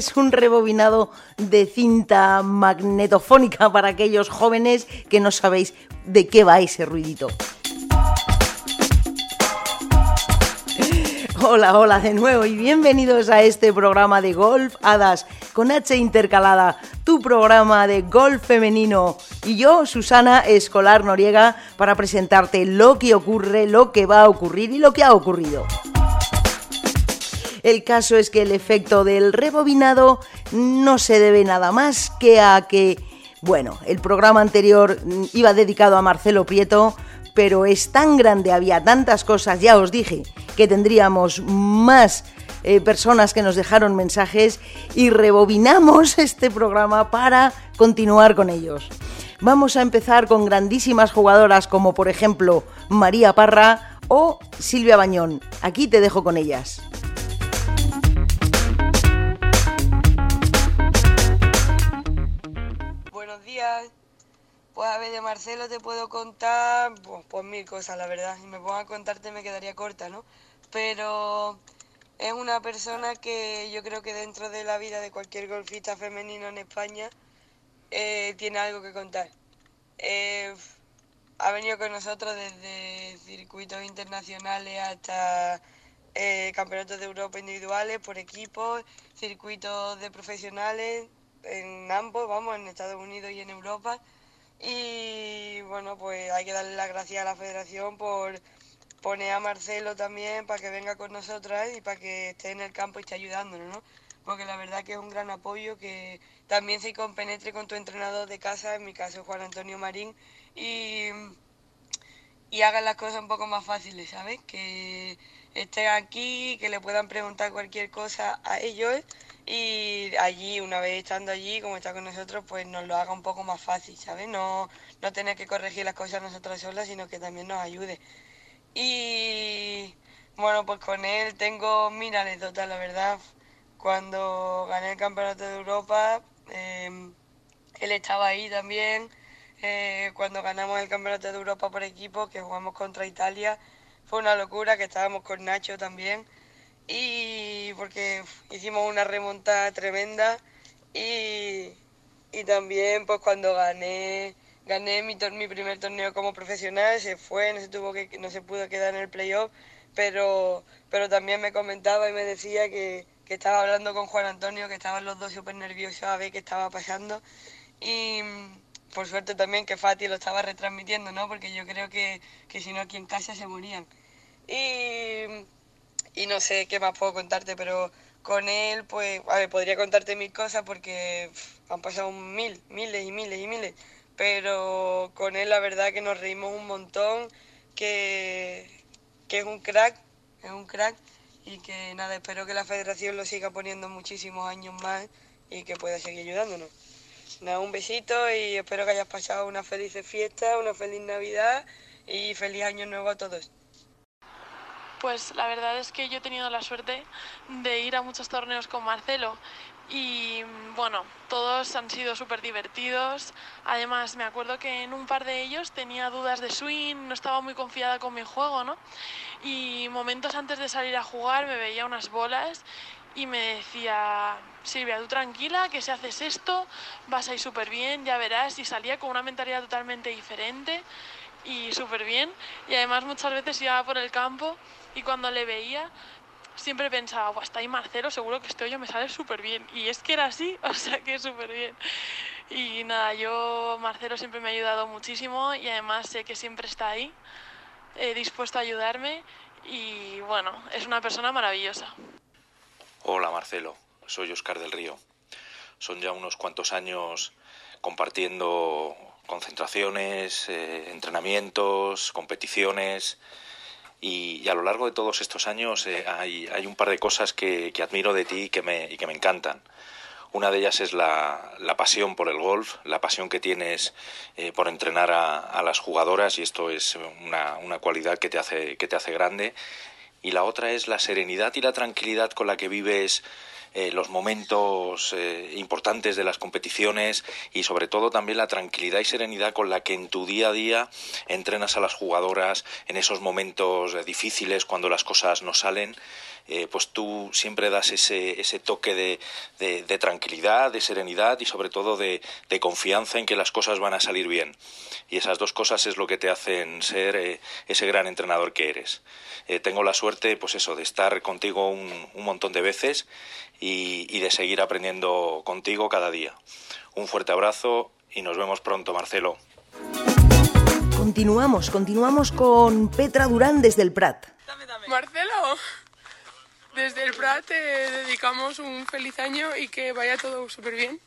es un rebobinado de cinta magnetofónica para aquellos jóvenes que no sabéis de qué va ese ruidito. Hola, hola de nuevo y bienvenidos a este programa de Golf Hadas con H intercalada, tu programa de golf femenino y yo, Susana Escolar Noriega, para presentarte lo que ocurre, lo que va a ocurrir y lo que ha ocurrido. El caso es que el efecto del rebobinado no se debe nada más que a que, bueno, el programa anterior iba dedicado a Marcelo Prieto, pero es tan grande, había tantas cosas, ya os dije que tendríamos más eh, personas que nos dejaron mensajes y rebobinamos este programa para continuar con ellos. Vamos a empezar con grandísimas jugadoras como por ejemplo María Parra o Silvia Bañón. Aquí te dejo con ellas. Pues a ver, de Marcelo te puedo contar pues, pues mil cosas, la verdad. Si me pongo a contarte me quedaría corta, ¿no? Pero es una persona que yo creo que dentro de la vida de cualquier golfista femenino en España eh, tiene algo que contar. Eh, ha venido con nosotros desde circuitos internacionales hasta eh, campeonatos de Europa individuales, por equipos, circuitos de profesionales, en ambos, vamos, en Estados Unidos y en Europa. Y bueno, pues hay que darle las gracias a la federación por poner a Marcelo también para que venga con nosotras y para que esté en el campo y esté ayudándonos, ¿no? Porque la verdad que es un gran apoyo que también se compenetre con tu entrenador de casa, en mi caso Juan Antonio Marín, y, y hagan las cosas un poco más fáciles, ¿sabes? Que estén aquí, que le puedan preguntar cualquier cosa a ellos y allí, una vez estando allí, como está con nosotros, pues nos lo haga un poco más fácil, ¿sabes? No, no tener que corregir las cosas nosotras solas, sino que también nos ayude. Y bueno, pues con él tengo mil anécdotas, la verdad. Cuando gané el Campeonato de Europa, em, él estaba ahí también. Eh, cuando ganamos el Campeonato de Europa por equipo, que jugamos contra Italia, fue una locura, que estábamos con Nacho también y porque hicimos una remontada tremenda y, también pues cuando gané gané mi, mi primer torneo como profesional se fue no se tuvo que no se pudo quedar en el playoff pero pero también me comentaba y me decía que, que estaba hablando con Juan Antonio que estaban los dos súper nerviosos a ver qué estaba pasando y por suerte también que Fati lo estaba retransmitiendo no porque yo creo que, que si no aquí en casa se morían. Y y no sé qué más puedo contarte, pero con él, pues, a ver, podría contarte mil cosas porque han pasado mil, miles y miles y miles, pero con él la verdad que nos reímos un montón, que, que es un crack, es un crack y que nada, espero que la federación lo siga poniendo muchísimos años más y que pueda seguir ayudándonos. Nada, un besito y espero que hayas pasado una feliz fiesta, una feliz Navidad y feliz año nuevo a todos. Pues la verdad es que yo he tenido la suerte de ir a muchos torneos con Marcelo y bueno, todos han sido súper divertidos. Además, me acuerdo que en un par de ellos tenía dudas de swing, no estaba muy confiada con mi juego, ¿no? Y momentos antes de salir a jugar me veía unas bolas y me decía, Silvia, tú tranquila, que si haces esto vas a ir súper bien, ya verás. Y salía con una mentalidad totalmente diferente y súper bien. Y además muchas veces iba por el campo y cuando le veía siempre pensaba, está ahí Marcelo, seguro que estoy yo me sale súper bien. Y es que era así, o sea que súper bien. Y nada, yo, Marcelo siempre me ha ayudado muchísimo y además sé que siempre está ahí, eh, dispuesto a ayudarme y bueno, es una persona maravillosa. Hola Marcelo, soy Oscar del Río. Son ya unos cuantos años compartiendo concentraciones, eh, entrenamientos, competiciones y, a lo largo de todos estos años eh, hay, un par de cosas que, que admiro de ti y que me, y que me encantan. Una de ellas es la, la, pasión por el golf, la pasión que tienes eh, por entrenar a, a, las jugadoras y esto es una, una, cualidad que te, hace, que te hace grande. Y la otra es la serenidad y la tranquilidad con la que vives eh, los momentos eh, importantes de las competiciones y sobre todo también la tranquilidad y serenidad con la que en tu día a día entrenas a las jugadoras en esos momentos eh, difíciles cuando las cosas no salen eh, pues tú siempre das ese, ese toque de, de, tranquilidad, de serenidad y sobre todo de, de, confianza en que las cosas van a salir bien. Y esas dos cosas es lo que te hacen ser eh, ese gran entrenador que eres. Eh, tengo la suerte, pues eso, de estar contigo un, un montón de veces y, y de seguir aprendiendo contigo cada día. Un fuerte abrazo y nos vemos pronto, Marcelo. Continuamos, continuamos con Petra Durán desde el Prat. Marcelo, desde el Prat te dedicamos un feliz año y que vaya todo súper bien,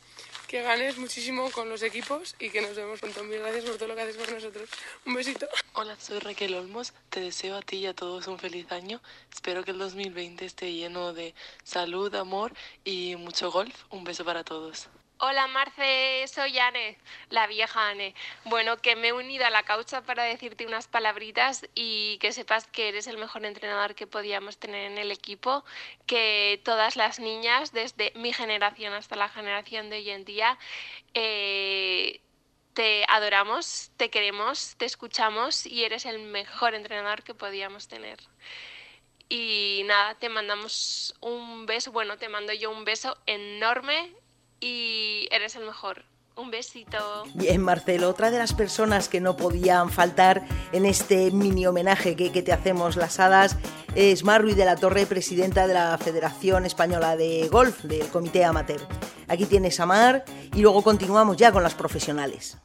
que ganes muchísimo con los equipos y que nos vemos pronto. Mil gracias por todo lo que haces por nosotros. Un besito. Hola, soy Raquel Olmos. Te deseo a ti y a todos un feliz año. Espero que el 2020 esté lleno de salud, amor y mucho golf. Un beso para todos. Hola Marce, soy Anne, la vieja Anne. Bueno, que me he unido a la causa para decirte unas palabritas y que sepas que eres el mejor entrenador que podíamos tener en el equipo, que todas las niñas, desde mi generación hasta la generación de hoy en día, eh, te adoramos, te queremos, te escuchamos y eres el mejor entrenador que podíamos tener. Y nada, te mandamos un beso, bueno, te mando yo un beso enorme y eres el mejor. Un besito. Bien, Marcelo, otra de las personas que no podían faltar en este mini homenaje que, que te hacemos las hadas es Marruy de la Torre, presidenta de la Federación Española de Golf, del Comité Amateur. Aquí tienes a Mar y luego continuamos ya con las profesionales.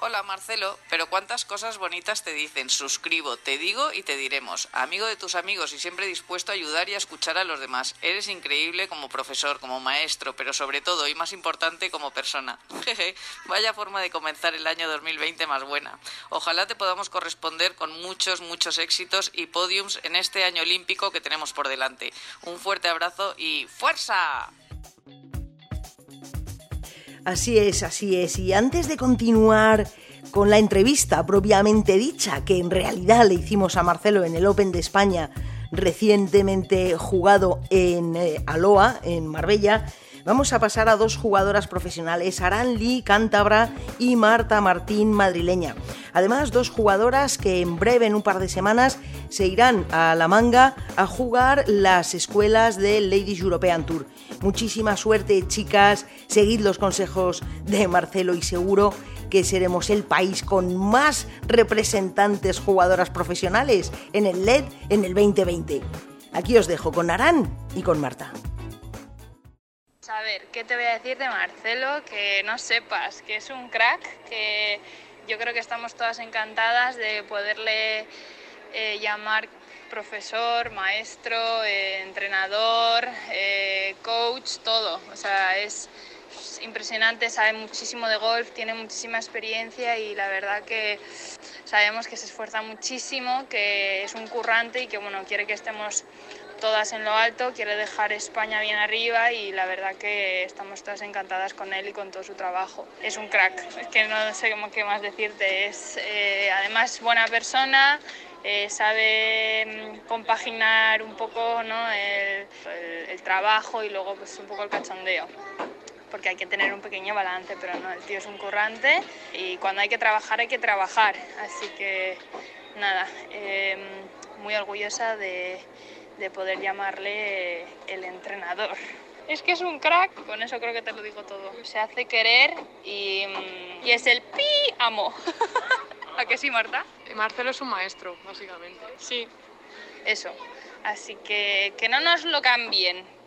Hola Marcelo, pero cuántas cosas bonitas te dicen. Suscribo, te digo y te diremos. Amigo de tus amigos y siempre dispuesto a ayudar y a escuchar a los demás. Eres increíble como profesor, como maestro, pero sobre todo y más importante como persona. Jeje, vaya forma de comenzar el año 2020 más buena. Ojalá te podamos corresponder con muchos, muchos éxitos y podiums en este año olímpico que tenemos por delante. Un fuerte abrazo y ¡fuerza! Así es, así es. Y antes de continuar con la entrevista propiamente dicha, que en realidad le hicimos a Marcelo en el Open de España recientemente jugado en eh, Aloa, en Marbella, vamos a pasar a dos jugadoras profesionales, Aran Lee, cántabra, y Marta Martín, madrileña. Además, dos jugadoras que en breve, en un par de semanas, se irán a la manga a jugar las escuelas del Ladies European Tour. Muchísima suerte, chicas. Seguid los consejos de Marcelo y seguro que seremos el país con más representantes jugadoras profesionales en el LED en el 2020. Aquí os dejo con Arán y con Marta. A ver, ¿qué te voy a decir de Marcelo? Que no sepas, que es un crack, que yo creo que estamos todas encantadas de poderle eh, llamar profesor, maestro, eh, entrenador, eh, coach, todo. O sea, es impresionante, sabe muchísimo de golf, tiene muchísima experiencia y la verdad que sabemos que se esfuerza muchísimo, que es un currante y que bueno, quiere que estemos todas en lo alto, quiere dejar España bien arriba y la verdad que estamos todas encantadas con él y con todo su trabajo. Es un crack, es que no sé qué más decirte, es eh, además buena persona, eh, sabe mm, compaginar un poco ¿no? el, el, el, trabajo y luego pues un poco el cachondeo porque hay que tener un pequeño balance, pero no, el tío es un currante y cuando hay que trabajar hay que trabajar, así que nada, eh, muy orgullosa de, de poder llamarle el entrenador. Es que es un crack, con eso creo que te lo digo todo. Se hace querer y, y es el pi amo. ¿A que sí, Marta? Marcelo es un maestro, básicamente. Sí, eso. Así que que no nos lo cambien.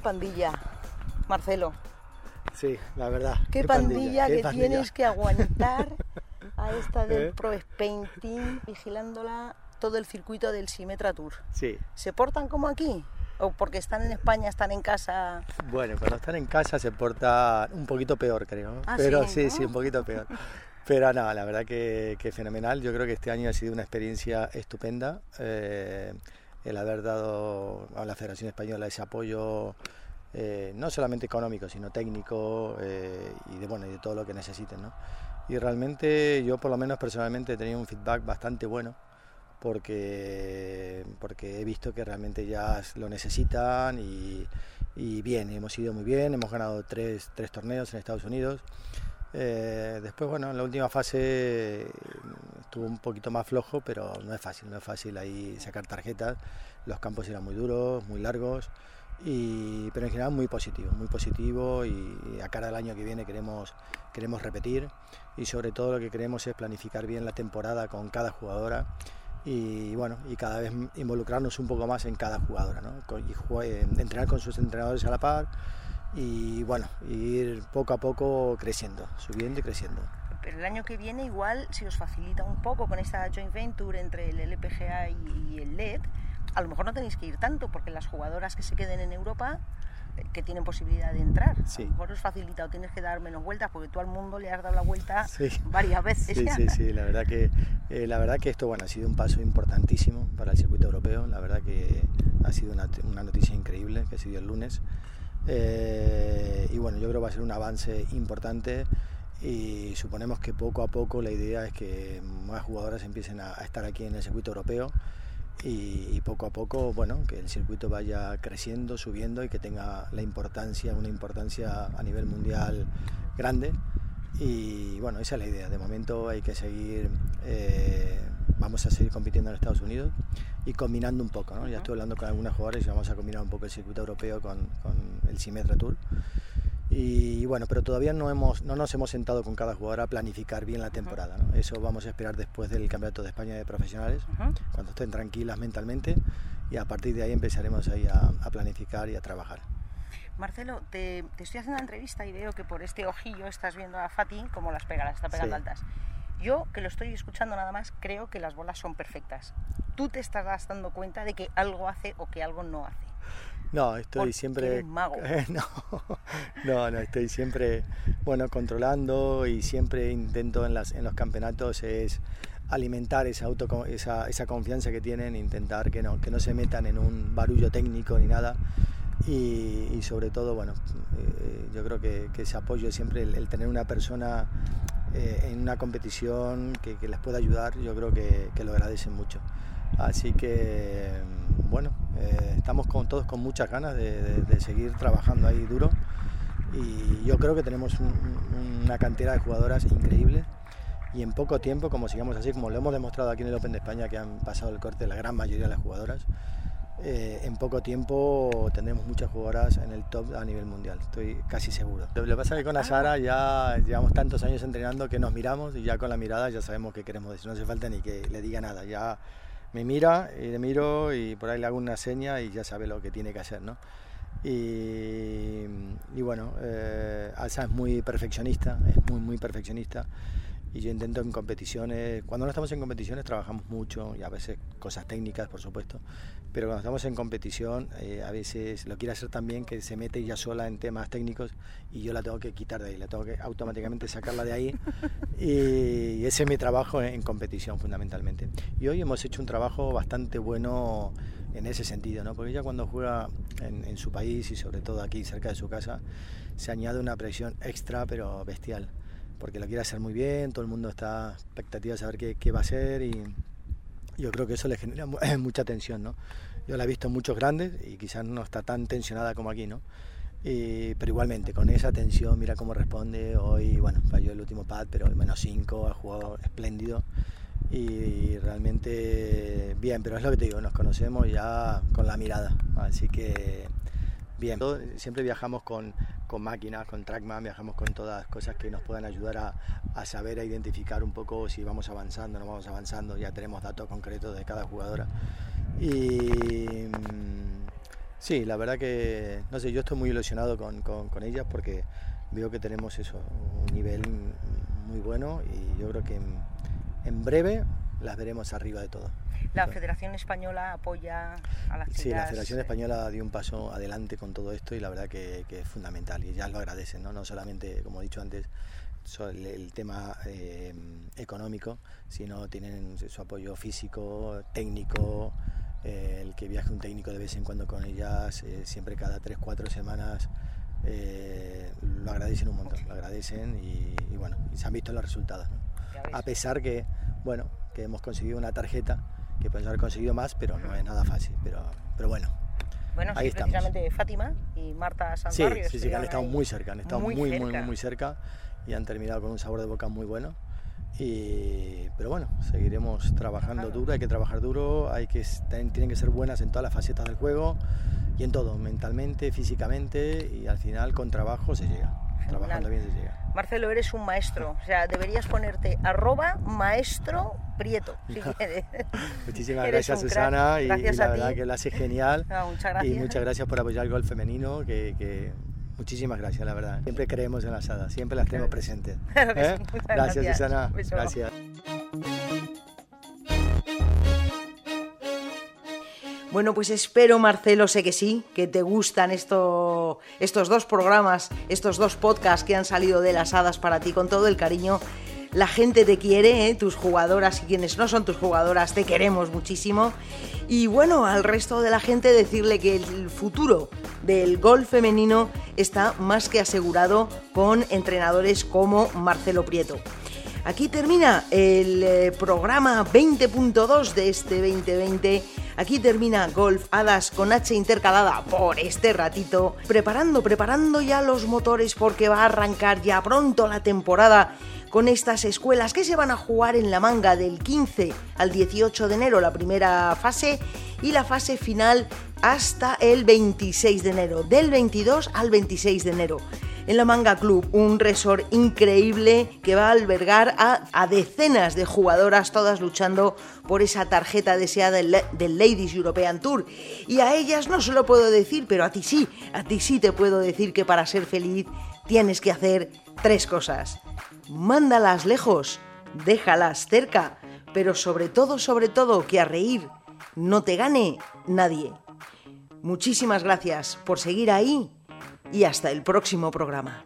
Qué pandilla, Marcelo. Sí, la verdad. Qué, qué pandilla, pandilla, que pandilla? tienes que aguantar a esta del ¿Eh? Pro Spain Team vigilándola todo el circuito del Simetra Tour. Sí. ¿Se portan como aquí? ¿O porque están en España, están en casa? Bueno, cuando están en casa se portan un poquito peor, creo. Ah, Pero sí, sí, sí, un poquito peor. Pero no, la verdad que, que, fenomenal. Yo creo que este año ha sido una experiencia estupenda. Eh, el haber dado a la Federación Española ese apoyo, eh, no solamente económico, sino técnico eh, y, de, bueno, y de todo lo que necesiten. ¿no? Y realmente yo por lo menos personalmente he tenido un feedback bastante bueno porque, porque he visto que realmente ya lo necesitan y, y bien, hemos ido muy bien, hemos ganado tres, tres torneos en Estados Unidos. Eh, después, bueno, en la última fase estuvo un poquito más flojo, pero no es fácil, no es fácil ahí sacar tarjetas. Los campos eran muy duros, muy largos, y, pero en general muy positivo, muy positivo y a cara del año que viene queremos, queremos repetir y sobre todo lo que queremos es planificar bien la temporada con cada jugadora y bueno y cada vez involucrarnos un poco más en cada jugadora ¿no? y entrenar con sus entrenadores a la par y bueno ir poco a poco creciendo subiendo y creciendo pero el año que viene igual si os facilita un poco con esta joint venture entre el LPGA y el LED a lo mejor no tenéis que ir tanto porque las jugadoras que se queden en Europa eh, que tienen posibilidad de entrar. Sí. A lo mejor os facilita o tienes que dar menos vueltas porque tú al mundo le has dado la vuelta varias veces. Sí, sí, sí, la verdad que eh, la verdad que esto bueno ha sido un paso importantísimo para el circuito europeo. La verdad que ha sido una, una noticia increíble que se dio el lunes. Eh, y bueno, yo creo que va a ser un avance importante y suponemos que poco a poco la idea es que más jugadoras empiecen a, a estar aquí en el circuito europeo y, poco a poco, bueno, que el circuito vaya creciendo, subiendo y que tenga la importancia, una importancia a nivel mundial grande. Y bueno, esa es la idea. De momento hay que seguir, eh, vamos a seguir compitiendo en Estados Unidos y combinando un poco. ¿no? Ya estoy hablando con algunos jugadores y vamos a combinar un poco el circuito europeo con, con el Symetra Tour. Y bueno, pero todavía no, hemos, no nos hemos sentado con cada jugador a planificar bien la temporada. Eso vamos a esperar después del Campeonato de España de Profesionales, cuando estén tranquilas mentalmente y a partir de ahí empezaremos ahí a, planificar y a trabajar. Marcelo, te, estoy haciendo una entrevista y veo que por este ojillo estás viendo a Fati como las pega, las está pegando altas. Yo, que lo estoy escuchando nada más, creo que las bolas son perfectas. Tú te estás dando cuenta de que algo hace o que algo no hace. No, estoy siempre. Mago. no, no, no, estoy siempre, bueno, controlando y siempre intento en, las, en los campeonatos es alimentar esa, auto, esa, esa confianza que tienen, intentar que no, que no se metan en un barullo técnico ni nada. Y, sobre todo, bueno, eh, yo creo que, que, ese apoyo siempre, el, tener una persona eh, en una competición que, que, les pueda ayudar, yo creo que, que lo agradecen mucho. Así que, eh, estamos con, todos con muchas ganas de, seguir trabajando ahí duro. Y yo creo que tenemos una cantera de jugadoras increíble y en poco tiempo, como sigamos así, como lo hemos demostrado aquí en el Open de España, que han pasado el corte la gran mayoría de las jugadoras, eh, en poco tiempo tendremos muchas jugadoras en el top a nivel mundial, estoy casi seguro. Lo que pasa es que con Asara ya llevamos tantos años entrenando que nos miramos y ya con la mirada ya sabemos qué queremos decir, no hace falta ni que le diga nada, ya me mira y le miro y por ahí le hago una seña y ya sabe lo que tiene que hacer, ¿no? Y, bueno, eh, Alza es muy perfeccionista, es muy, muy perfeccionista y yo intento en competiciones, cuando no estamos en competiciones trabajamos mucho y a veces cosas técnicas, por supuesto, pero cuando estamos en competición eh, a veces lo quiere hacer también que se mete ella sola en temas técnicos y yo la tengo que quitar de ahí, la tengo que automáticamente sacarla de ahí y ese es mi trabajo en competición fundamentalmente. Y hoy hemos hecho un trabajo bastante bueno en ese sentido, ¿no? porque ella cuando juega en, en su país y sobre todo aquí cerca de su casa se añade una presión extra pero bestial porque lo quiere hacer muy bien, todo el mundo está expectativa de saber qué, qué va a hacer y yo creo que eso le genera mucha tensión, ¿no? Yo la he visto en muchos grandes y quizás no está tan tensionada como aquí, ¿no? pero igualmente, con esa tensión, mira cómo responde. Hoy, bueno, falló el último pad, pero menos 5, ha jugado espléndido y realmente bien, pero es lo que te digo, nos conocemos ya con la mirada, así que bien. Siempre viajamos con, con máquinas, con Trackman, viajamos con todas cosas que nos puedan ayudar a, a, saber, a identificar un poco si vamos avanzando, no vamos avanzando, ya tenemos datos concretos de cada jugadora. Y mm, sí, la verdad que, no sé, yo estoy muy ilusionado con, con, con ellas porque veo que tenemos eso, un nivel muy bueno y yo creo que en, en breve las veremos arriba de todo. ¿La Federación Española apoya a las Sí, la Federación Española dio un paso adelante con todo esto y la verdad que, es fundamental y ya lo agradecen, no, no solamente, como he dicho antes, el, tema eh, económico, sino tienen su apoyo físico, técnico, eh, el que viaje un técnico de vez en cuando con ellas, eh, siempre cada 3-4 semanas. lo agradecen un montón, lo agradecen y, bueno, y se han visto los resultados. A pesar que, bueno, que hemos conseguido una tarjeta que pueden haber conseguido más, pero no es nada fácil. Pero, pero bueno, Bueno, ahí sí, estamos. precisamente Fátima y Marta Sí, Santuario. sí, sí, que han estado muy cerca, han estado muy muy, muy, cerca. muy, muy cerca y han terminado con un sabor de boca muy bueno. Y, pero bueno, seguiremos trabajando duro, hay que trabajar duro, hay que, tienen que ser buenas en todas las facetas del juego y en todo, mentalmente, físicamente y al final con trabajo se llega, trabajando bien se llega. Marcelo, eres un maestro. O sea, deberías ponerte arroba maestro Prieto, si. Muchísimas Eres gracias. Susana y, Gracias y la a verdad ti. que lo hace genial Ah, muchas y gracias. muchas gracias por apoyar el golf femenino que, que- muchísimas gracias la verdad siempre creemos en las hadas siempre las tenemos presentes Claro ¿eh? sí, gracias, gracias. Susana gracias Bueno, pues espero, Marcelo, sé que sí, que te gustan esto, estos dos programas, estos dos podcasts que han salido de las hadas para ti con todo el cariño. La gente te quiere, ¿eh? tus jugadoras y quienes no son tus jugadoras te queremos muchísimo. Y bueno, al resto de la gente decirle que el futuro del golf femenino está más que asegurado con entrenadores como Marcelo Prieto. Aquí termina el eh, programa 20.2 de este 2020. Aquí termina Golf Hadas con H intercalada por este ratito. Preparando, preparando ya los motores porque va a arrancar ya pronto la temporada con estas escuelas que se van a jugar en la manga del 15 al 18 de enero, la primera fase, y la fase final hasta el 26 de enero, del 22 al 26 de enero en la Manga Club, un resort increíble que va a albergar a, a decenas de jugadoras, todas luchando por esa tarjeta deseada del, Ladies European Tour. Y a ellas no se lo puedo decir, pero a ti sí, a ti sí te puedo decir que para ser feliz tienes que hacer tres cosas. Mándalas lejos, déjalas cerca, pero sobre todo, sobre todo, que a reír no te gane nadie. Muchísimas gracias por seguir ahí y hasta el próximo programa.